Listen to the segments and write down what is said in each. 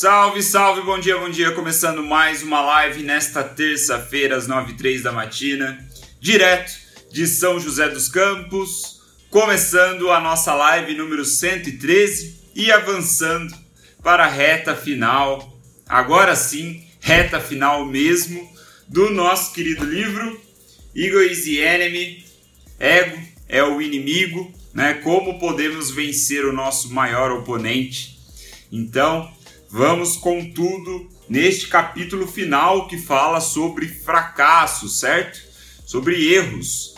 Salve, salve, bom dia, bom dia. Começando mais uma live nesta terça-feira, às 9h03 da matina, direto de São José dos Campos. Começando a nossa live número 113 e avançando para a reta final, agora sim, reta final mesmo, do nosso querido livro Ego is the Enemy, Ego é o inimigo, né? Como podemos vencer o nosso maior oponente. Então, vamos com tudo neste capítulo final que fala sobre fracasso, certo? Sobre erros.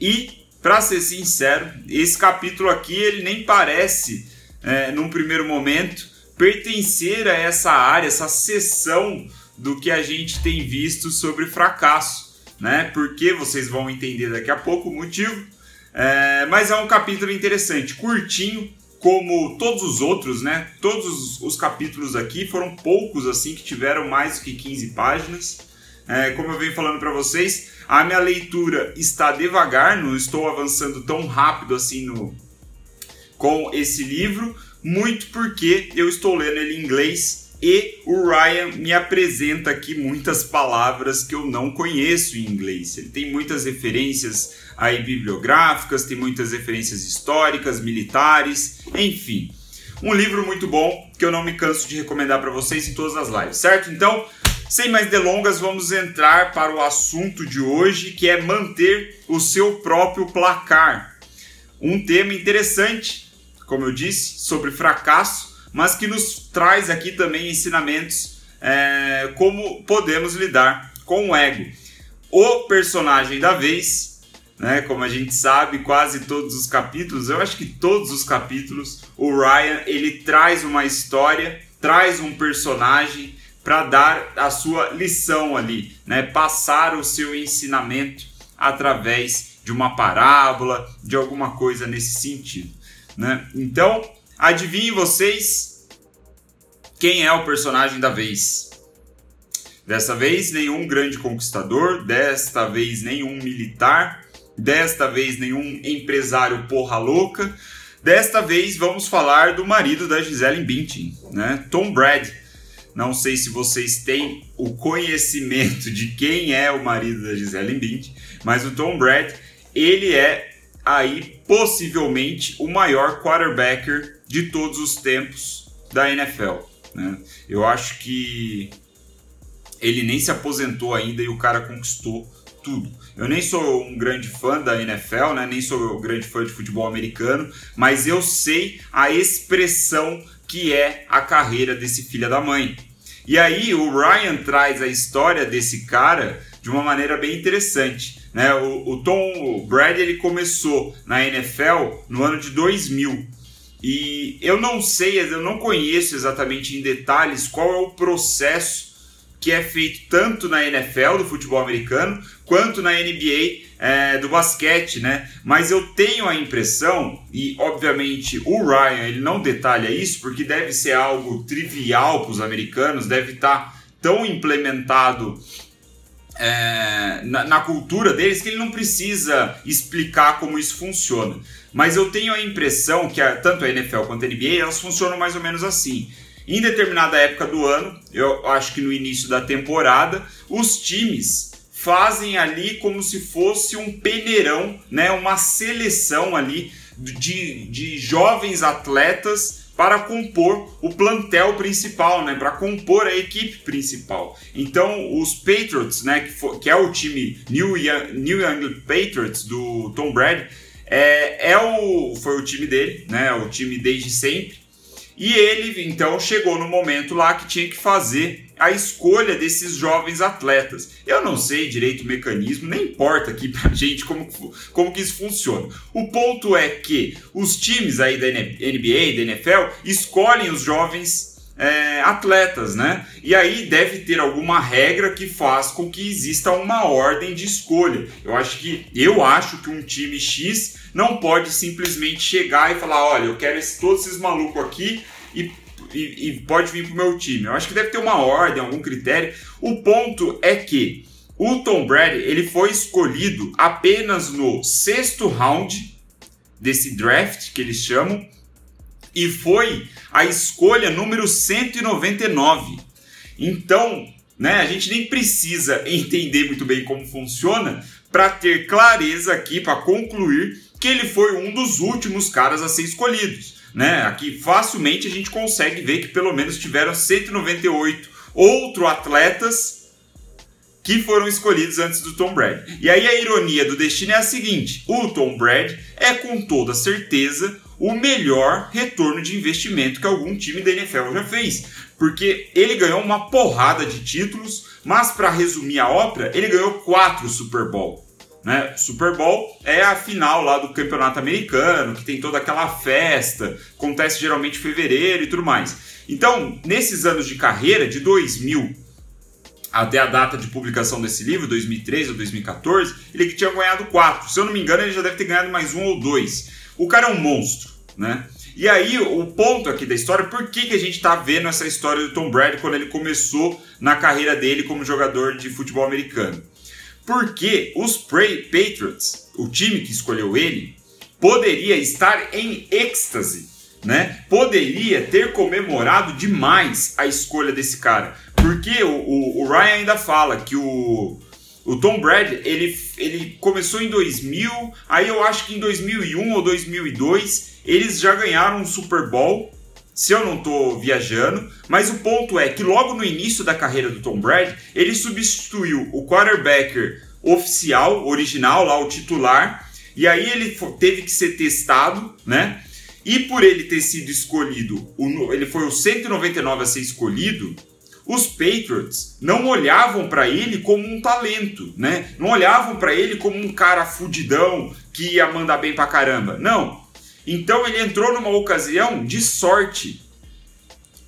E, para ser sincero, esse capítulo aqui ele nem parece, é, num primeiro momento, pertencer a essa área, essa seção do que a gente tem visto sobre fracasso, né? Porque vocês vão entender daqui a pouco o motivo. É, mas é um capítulo interessante, curtinho, como todos os outros, né? Todos os capítulos aqui foram poucos assim que tiveram mais do que 15 páginas. É, como eu venho falando para vocês, a minha leitura está devagar, não estou avançando tão rápido assim no com esse livro, muito porque eu estou lendo ele em inglês e o Ryan me apresenta aqui muitas palavras que eu não conheço em inglês. Ele tem muitas referências aí bibliográficas, tem muitas referências históricas, militares, enfim. Um livro muito bom que eu não me canso de recomendar para vocês em todas as lives, certo? Então, sem mais delongas, vamos entrar para o assunto de hoje, que é manter o seu próprio placar. Um tema interessante, como eu disse, sobre fracasso, mas que nos traz aqui também ensinamentos é, como podemos lidar com o ego. O personagem da vez né? Como a gente sabe, quase todos os capítulos, eu acho que todos os capítulos, o Ryan ele traz uma história, traz um personagem para dar a sua lição ali, né? Passar o seu ensinamento através de uma parábola, de alguma coisa nesse sentido, né? Então, adivinhem vocês quem é o personagem da vez. Dessa vez, nenhum grande conquistador, desta vez, nenhum militar, Desta vez, nenhum empresário porra louca. Desta vez, vamos falar do marido da Gisele Bündchen, né? Tom Brady. Não sei se vocês têm o conhecimento de quem é o marido da Gisele Bündchen, mas o Tom Brady, ele é aí possivelmente o maior quarterbacker de todos os tempos da NFL. Né? Eu acho que ele nem se aposentou ainda e o cara conquistou tudo. Eu nem sou um grande fã da NFL, né? nem sou um grande fã de futebol americano, mas eu sei a expressão que é a carreira desse filho da mãe. E aí o Ryan traz a história desse cara de uma maneira bem interessante. Né? O, o Tom Brady ele começou na NFL no ano de 2000. E eu não sei, eu não conheço exatamente em detalhes qual é o processo que é feito tanto na NFL do futebol americano quanto na NBA é, do basquete, né? Mas eu tenho a impressão, e obviamente o Ryan ele não detalha isso porque deve ser algo trivial para os americanos, deve estar tá tão implementado é, na, na, cultura deles que ele não precisa explicar como isso funciona. Mas eu tenho a impressão que a, tanto a NFL quanto a NBA elas funcionam mais ou menos assim. Em determinada época do ano, eu acho que no início da temporada, os times fazem ali como se fosse um peneirão, né, uma seleção ali de, de jovens atletas para compor o plantel principal, né, para compor a equipe principal. Então, os Patriots, né, que, for, que é o time New, Young, New England Patriots do Tom Brady, é, é o, foi o time dele, né, o time desde sempre. E ele então chegou no momento lá que tinha que fazer a escolha desses jovens atletas. Eu não sei direito o mecanismo, nem importa aqui pra gente como, como que isso funciona. O ponto é que os times aí da NBA, da NFL, escolhem os jovens é, atletas, né? E aí deve ter alguma regra que faz com que exista uma ordem de escolha. Eu acho que eu acho que um time X não pode simplesmente chegar e falar, olha, eu quero esse, todos esses malucos aqui e, e, e pode vir pro meu time. Eu acho que deve ter uma ordem, algum critério. O ponto é que o Tom Brady ele foi escolhido apenas no sexto round desse draft que eles chamam e foi a escolha número 199. Então, né, a gente nem precisa entender muito bem como funciona para ter clareza aqui, para concluir que ele foi um dos últimos caras a ser escolhidos. Né? Aqui facilmente a gente consegue ver que pelo menos tiveram 198 outros atletas que foram escolhidos antes do Tom Brady. E aí a ironia do destino é a seguinte: o Tom Brady é com toda certeza o melhor retorno de investimento que algum time da NFL já fez, porque ele ganhou uma porrada de títulos, mas para resumir a ópera, ele ganhou quatro Super Bowl. Né? Super Bowl é a final lá do campeonato americano, que tem toda aquela festa, acontece geralmente em fevereiro e tudo mais. Então, nesses anos de carreira, de 2000 até a data de publicação desse livro, 2013 ou 2014, ele tinha ganhado quatro. Se eu não me engano, ele já deve ter ganhado mais um ou dois. O cara é um monstro, né? E aí, o ponto aqui da história, por que, que a gente está vendo essa história do Tom Brady quando ele começou na carreira dele como jogador de futebol americano? Porque os Patriots, o time que escolheu ele, poderia estar em êxtase, né? Poderia ter comemorado demais a escolha desse cara porque o, o, o Ryan ainda fala que o, o Tom Brady, ele, ele começou em 2000, aí eu acho que em 2001 ou 2002 eles já ganharam um Super Bowl, se eu não estou viajando, mas o ponto é que logo no início da carreira do Tom Brady, ele substituiu o quarterback oficial, original, lá o titular, e aí ele teve que ser testado, né? E por ele ter sido escolhido, ele foi o 199 a ser escolhido, os Patriots não olhavam para ele como um talento, né? Não olhavam para ele como um cara fudidão que ia mandar bem pra caramba. Não. Então ele entrou numa ocasião de sorte.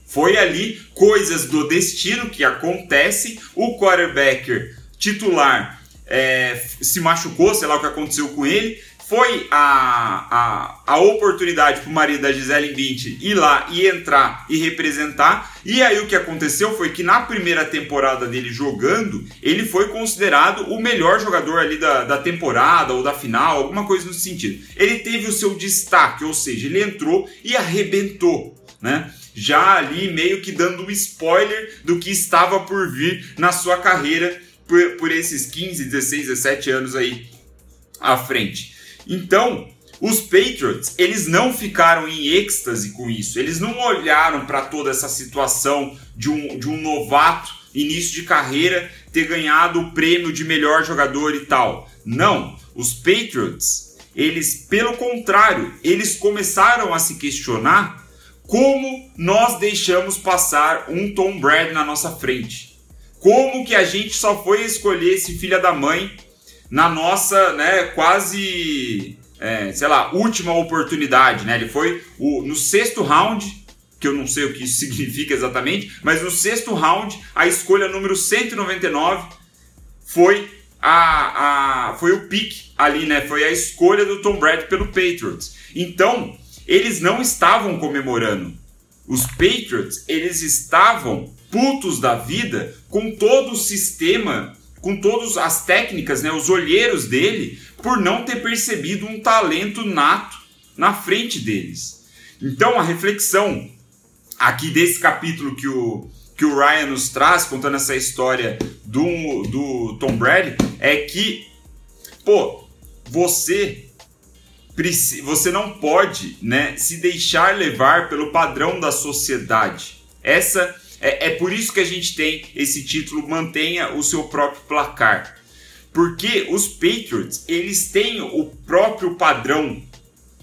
Foi ali coisas do destino que acontecem. O quarterback titular é, se machucou, sei lá o que aconteceu com ele foi a, a, a oportunidade para o marido da Gisele Bündchen ir lá e entrar e representar. E aí o que aconteceu foi que na primeira temporada dele jogando, ele foi considerado o melhor jogador ali da, da temporada ou da final, alguma coisa no sentido. Ele teve o seu destaque, ou seja, ele entrou e arrebentou, né? Já ali meio que dando um spoiler do que estava por vir na sua carreira por, por esses 15, 16, 17 anos aí à frente. Então, os Patriots, eles não ficaram em êxtase com isso. Eles não olharam para toda essa situação de um, de um novato, início de carreira, ter ganhado o prêmio de melhor jogador e tal. Não. Os Patriots, eles, pelo contrário, eles começaram a se questionar como nós deixamos passar um Tom Brady na nossa frente. Como que a gente só foi escolher esse filho da mãe na nossa, né, quase, é, sei lá, última oportunidade, né? Ele foi o, no sexto round, que eu não sei o que isso significa exatamente, mas no sexto round, a escolha número 199 foi a, a foi o pick ali, né? Foi a escolha do Tom Brady pelo Patriots. Então, eles não estavam comemorando. Os Patriots, eles estavam putos da vida com todo o sistema com todas as técnicas, né, os olheiros dele, por não ter percebido um talento nato na frente deles. Então a reflexão aqui desse capítulo que o, que o Ryan nos traz, contando essa história do, do Tom Brady, é que, pô, você você não pode né, se deixar levar pelo padrão da sociedade. Essa é, é por isso que a gente tem esse título Mantenha o seu próprio placar. Porque os Patriots, eles têm o próprio padrão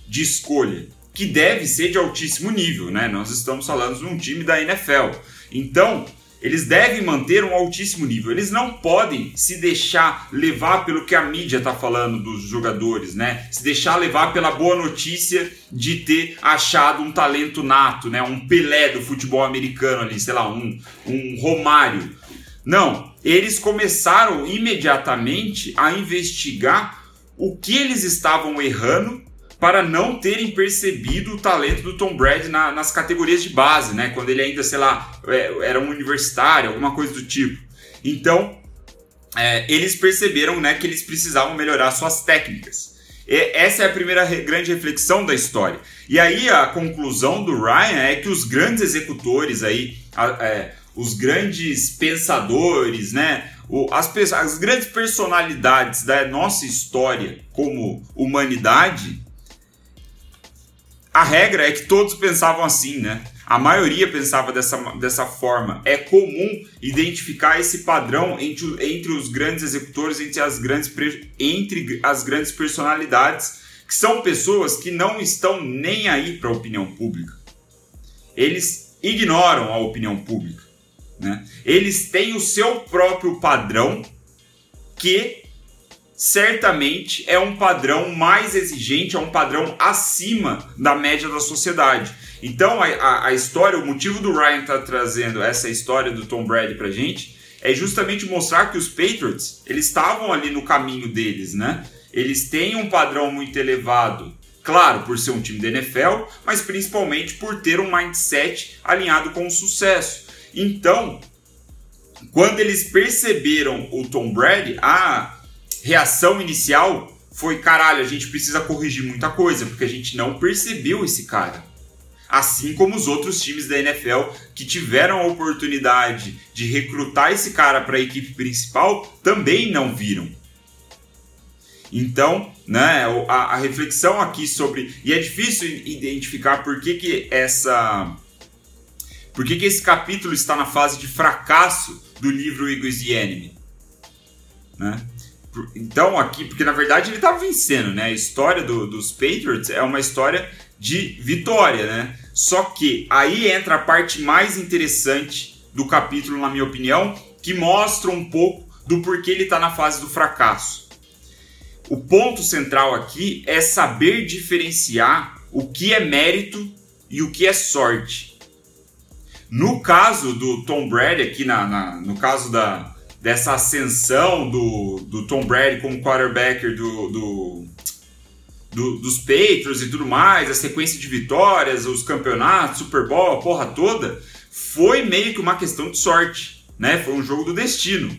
de escolha, que deve ser de altíssimo nível, né? Nós estamos falando de um time da NFL. Então, eles devem manter um altíssimo nível. Eles não podem se deixar levar pelo que a mídia está falando dos jogadores, né? Se deixar levar pela boa notícia de ter achado um talento nato, né? Um Pelé do futebol americano ali, sei lá, um, um Romário. Não, eles começaram imediatamente a investigar o que eles estavam errando para não terem percebido o talento do Tom Brady na, nas categorias de base, né? Quando ele ainda, sei lá, é, era um universitário, alguma coisa do tipo. Então, é, eles perceberam né, que eles precisavam melhorar suas técnicas. essa é a primeira grande reflexão da história. E aí a conclusão do Ryan é que os grandes executores aí, é, os grandes pensadores, né, as, as grandes personalidades da nossa história como humanidade, a regra é que todos pensavam assim, né? A maioria pensava dessa, dessa forma. É comum identificar esse padrão entre, entre os grandes executores, entre as grandes, entre as grandes personalidades, que são pessoas que não estão nem aí para a opinião pública. Eles ignoram a opinião pública. Né? Eles têm o seu próprio padrão que certamente é um padrão mais exigente, é um padrão acima da média da sociedade. Então, a, a, a história, o motivo do Ryan estar tá trazendo essa história do Tom Brady pra gente é justamente mostrar que os Patriots, eles estavam ali no caminho deles, né? Eles têm um padrão muito elevado, claro, por ser um time da NFL, mas principalmente por ter um mindset alinhado com o sucesso. Então, quando eles perceberam o Tom Brady, a reação inicial foi: caralho, a gente precisa corrigir muita coisa, porque a gente não percebeu esse cara assim como os outros times da NFL que tiveram a oportunidade de recrutar esse cara para a equipe principal também não viram. Então, né, a, a, reflexão aqui sobre. E é difícil identificar por que, que essa. Por que, que esse capítulo está na fase de fracasso do livro Eagles the Enemy? Né? Então, aqui, porque na verdade ele estava vencendo, né? A história do, dos Patriots é uma história de vitória, né? Só que aí entra a parte mais interessante do capítulo, na minha opinião, que mostra um pouco do porquê ele está na fase do fracasso. O ponto central aqui é saber diferenciar o que é mérito e o que é sorte. No caso do Tom Brady, aqui na, na no caso da, dessa ascensão do, do Tom Brady como quarterback do, do do, dos Patriots e tudo mais, a sequência de vitórias, os campeonatos, Super Bowl, a porra toda, foi meio que uma questão de sorte, né? Foi um jogo do destino.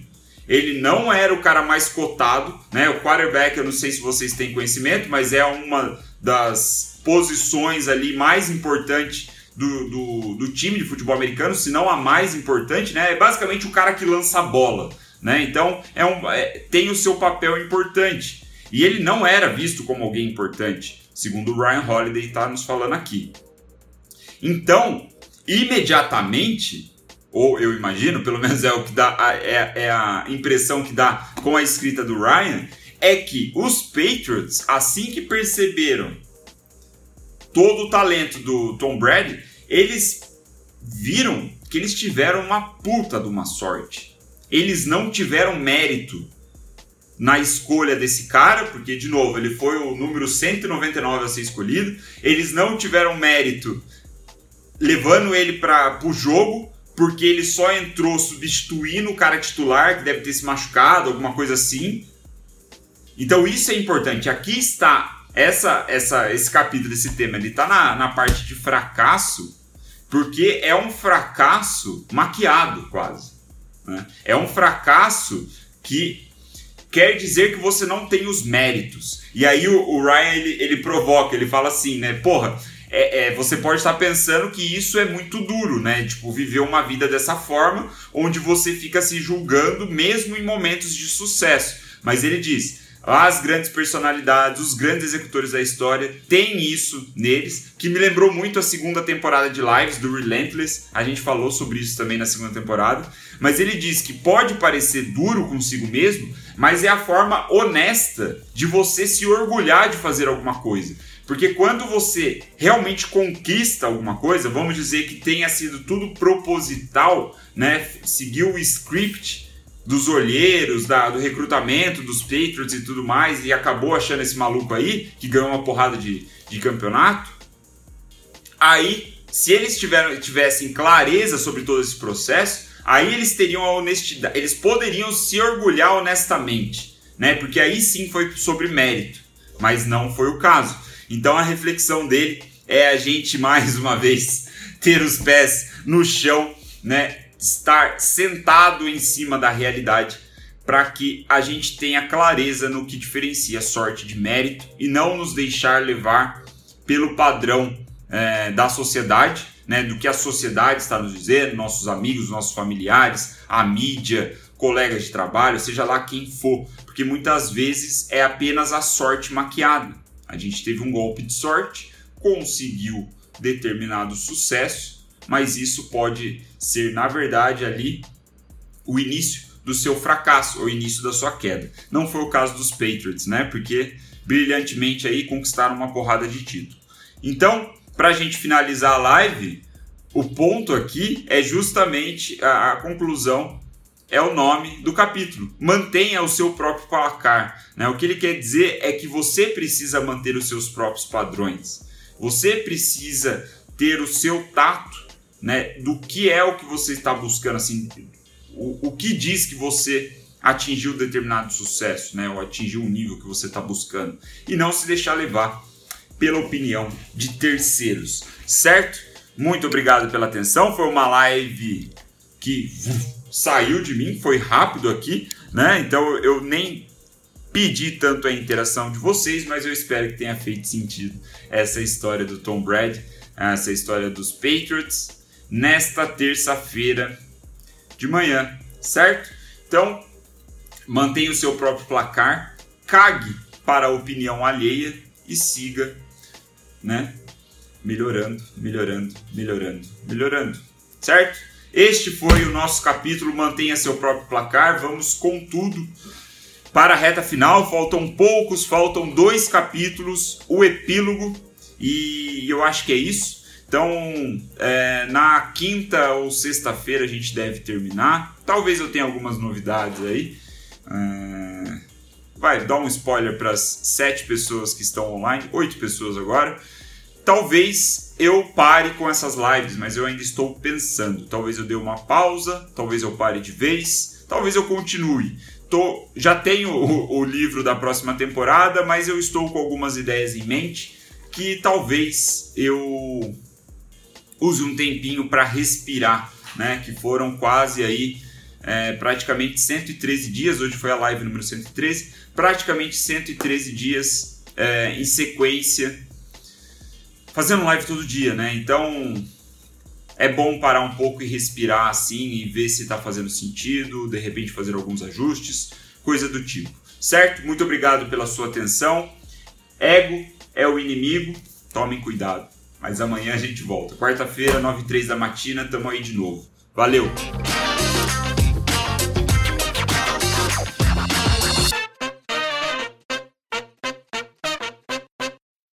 Ele não era o cara mais cotado, né? O quarterback, eu não sei se vocês têm conhecimento, mas é uma das posições ali mais importante do, do, do, time de futebol americano, se não a mais importante, né? É basicamente o cara que lança a bola, né? Então é um, é, tem o seu papel importante. E ele não era visto como alguém importante, segundo o Ryan Holiday está nos falando aqui. Então, imediatamente, ou eu imagino, pelo menos é o que dá, é, é a impressão que dá com a escrita do Ryan, é que os Patriots, assim que perceberam todo o talento do Tom Brady, eles viram que eles tiveram uma puta de uma sorte. Eles não tiveram mérito na escolha desse cara, porque, de novo, ele foi o número 199 a ser escolhido. Eles não tiveram mérito levando ele para o jogo, porque ele só entrou substituindo o cara titular, que deve ter se machucado, alguma coisa assim. Então isso é importante. Aqui está essa, essa, esse capítulo desse tema, ele está na, na parte de fracasso, porque é um fracasso maquiado quase. Né? É um fracasso que quer dizer que você não tem os méritos. E aí o, o Ryan ele, ele provoca, ele fala assim, né? Porra, é, é, você pode estar pensando que isso é muito duro, né? Tipo, viver uma vida dessa forma, onde você fica se julgando mesmo em momentos de sucesso. Mas ele diz: as grandes personalidades, os grandes executores da história têm isso neles, que me lembrou muito a segunda temporada de Lives do Relentless. A gente falou sobre isso também na segunda temporada. Mas ele diz que pode parecer duro consigo mesmo, mas é a forma honesta de você se orgulhar de fazer alguma coisa. Porque quando você realmente conquista alguma coisa, vamos dizer que tenha sido tudo proposital, né? Seguiu o script dos olheiros, da, do recrutamento dos Patriots e tudo mais, e acabou achando esse maluco aí, que ganhou uma porrada de, de campeonato. Aí, se eles tiveram, tivessem clareza sobre todo esse processo, aí eles teriam a honestidade, eles poderiam se orgulhar honestamente, né? Porque aí sim foi sobre mérito, mas não foi o caso. Então a reflexão dele é a gente mais uma vez ter os pés no chão, né? Estar sentado em cima da realidade para que a gente tenha clareza no que diferencia sorte de mérito e não nos deixar levar pelo padrão é, da sociedade, né, do que a sociedade está nos dizendo, nossos amigos, nossos familiares, a mídia, colegas de trabalho, seja lá quem for, porque muitas vezes é apenas a sorte maquiada. A gente teve um golpe de sorte, conseguiu determinado sucesso, mas isso pode ser, na verdade, ali o início do seu fracasso, ou início da sua queda. Não foi o caso dos Patriots, né? Porque brilhantemente aí conquistaram uma porrada de título. Então, para a gente finalizar a live, o ponto aqui é justamente a, a conclusão é o nome do capítulo. Mantenha o seu próprio placar. Né? O que ele quer dizer é que você precisa manter os seus próprios padrões. Você precisa ter o seu tato né, do que é o que você está buscando, assim, o, o que diz que você atingiu determinado sucesso, né? Ou atingiu o nível que você está buscando. E não se deixar levar pela opinião de terceiros, certo? Muito obrigado pela atenção. Foi uma live que saiu de mim, foi rápido aqui, né? Então eu nem pedi tanto a interação de vocês, mas eu espero que tenha feito sentido essa história do Tom Brady, essa história dos Patriots nesta terça-feira de manhã, certo? Então, mantenha o seu próprio placar, cague para a opinião alheia e siga, né? Melhorando, melhorando, melhorando, melhorando, certo? Este foi o nosso capítulo. Mantenha seu próprio placar. Vamos com tudo para a reta final. Faltam poucos, faltam dois capítulos, o epílogo, e eu acho que é isso. Então, é, na quinta ou sexta-feira a gente deve terminar. Talvez eu tenha algumas novidades aí. É, vai, dar um spoiler para as sete pessoas que estão online, oito pessoas agora. Talvez eu pare com essas lives, mas eu ainda estou pensando. Talvez eu dê uma pausa, talvez eu pare de vez, talvez eu continue. Tô, já tenho o, o livro da próxima temporada, mas eu estou com algumas ideias em mente que talvez eu use um tempinho para respirar, né? Que foram quase aí é, praticamente 113 dias, hoje foi a live número 113, praticamente 113 dias é, em sequência, fazendo live todo dia, né? Então é bom parar um pouco e respirar assim e ver se está fazendo sentido, de repente fazer alguns ajustes, coisa do tipo. Certo? Muito obrigado pela sua atenção. Ego é o inimigo, tomem cuidado. Mas amanhã a gente volta. Quarta-feira, 9 e 3 da matina, tamo aí de novo. Valeu!